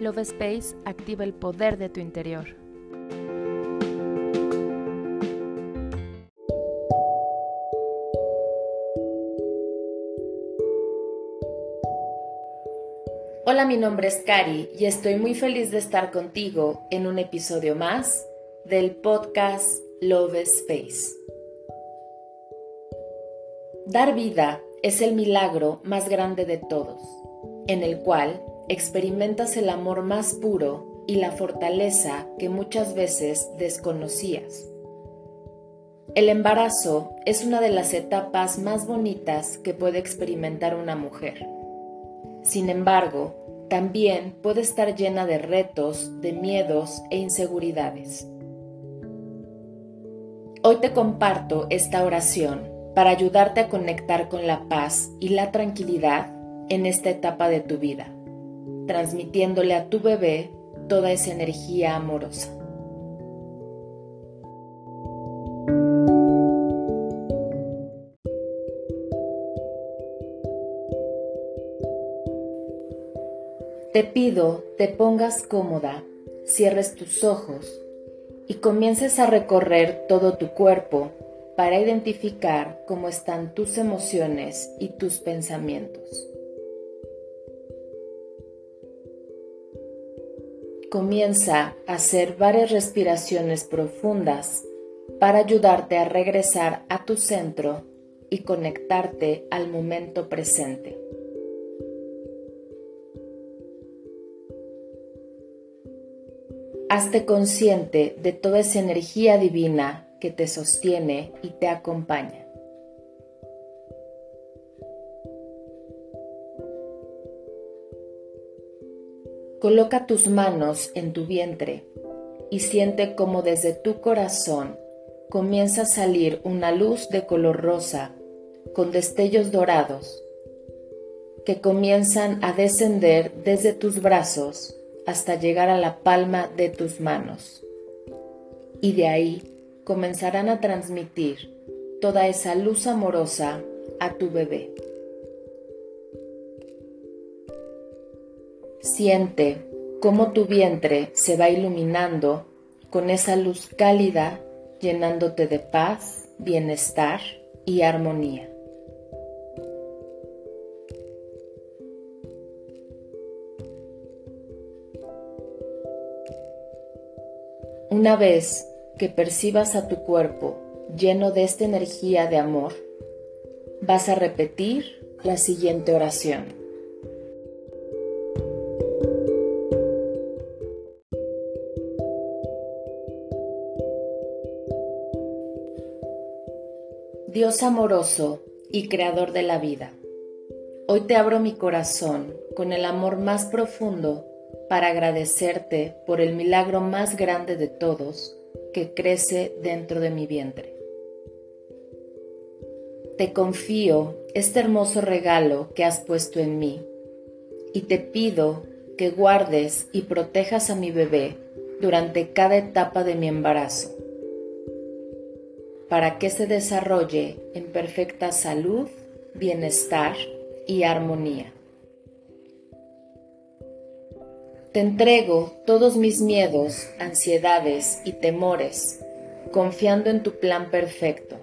Love Space activa el poder de tu interior. Hola, mi nombre es Cari y estoy muy feliz de estar contigo en un episodio más del podcast Love Space. Dar vida es el milagro más grande de todos, en el cual experimentas el amor más puro y la fortaleza que muchas veces desconocías. El embarazo es una de las etapas más bonitas que puede experimentar una mujer. Sin embargo, también puede estar llena de retos, de miedos e inseguridades. Hoy te comparto esta oración para ayudarte a conectar con la paz y la tranquilidad en esta etapa de tu vida, transmitiéndole a tu bebé toda esa energía amorosa. Te pido te pongas cómoda, cierres tus ojos y comiences a recorrer todo tu cuerpo para identificar cómo están tus emociones y tus pensamientos. Comienza a hacer varias respiraciones profundas para ayudarte a regresar a tu centro y conectarte al momento presente. Hazte consciente de toda esa energía divina que te sostiene y te acompaña. Coloca tus manos en tu vientre y siente cómo desde tu corazón comienza a salir una luz de color rosa con destellos dorados que comienzan a descender desde tus brazos hasta llegar a la palma de tus manos. Y de ahí comenzarán a transmitir toda esa luz amorosa a tu bebé. Siente cómo tu vientre se va iluminando con esa luz cálida llenándote de paz, bienestar y armonía. Una vez que percibas a tu cuerpo lleno de esta energía de amor, vas a repetir la siguiente oración. Dios amoroso y creador de la vida, hoy te abro mi corazón con el amor más profundo para agradecerte por el milagro más grande de todos que crece dentro de mi vientre. Te confío este hermoso regalo que has puesto en mí y te pido que guardes y protejas a mi bebé durante cada etapa de mi embarazo, para que se desarrolle en perfecta salud, bienestar y armonía. Te entrego todos mis miedos, ansiedades y temores, confiando en tu plan perfecto,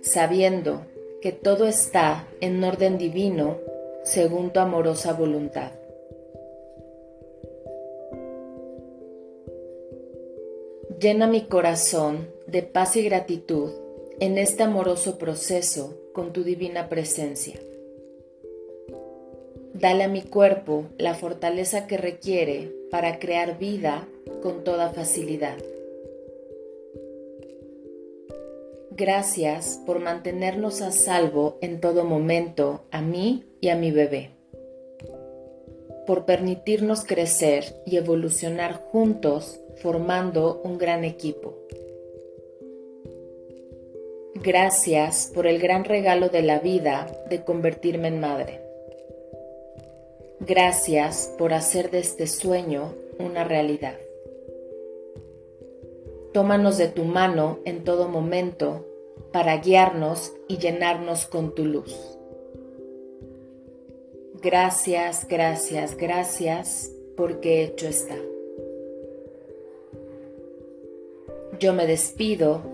sabiendo que todo está en orden divino según tu amorosa voluntad. Llena mi corazón de paz y gratitud en este amoroso proceso con tu divina presencia. Dale a mi cuerpo la fortaleza que requiere para crear vida con toda facilidad. Gracias por mantenernos a salvo en todo momento a mí y a mi bebé. Por permitirnos crecer y evolucionar juntos formando un gran equipo. Gracias por el gran regalo de la vida de convertirme en madre. Gracias por hacer de este sueño una realidad. Tómanos de tu mano en todo momento para guiarnos y llenarnos con tu luz. Gracias, gracias, gracias porque hecho está. Yo me despido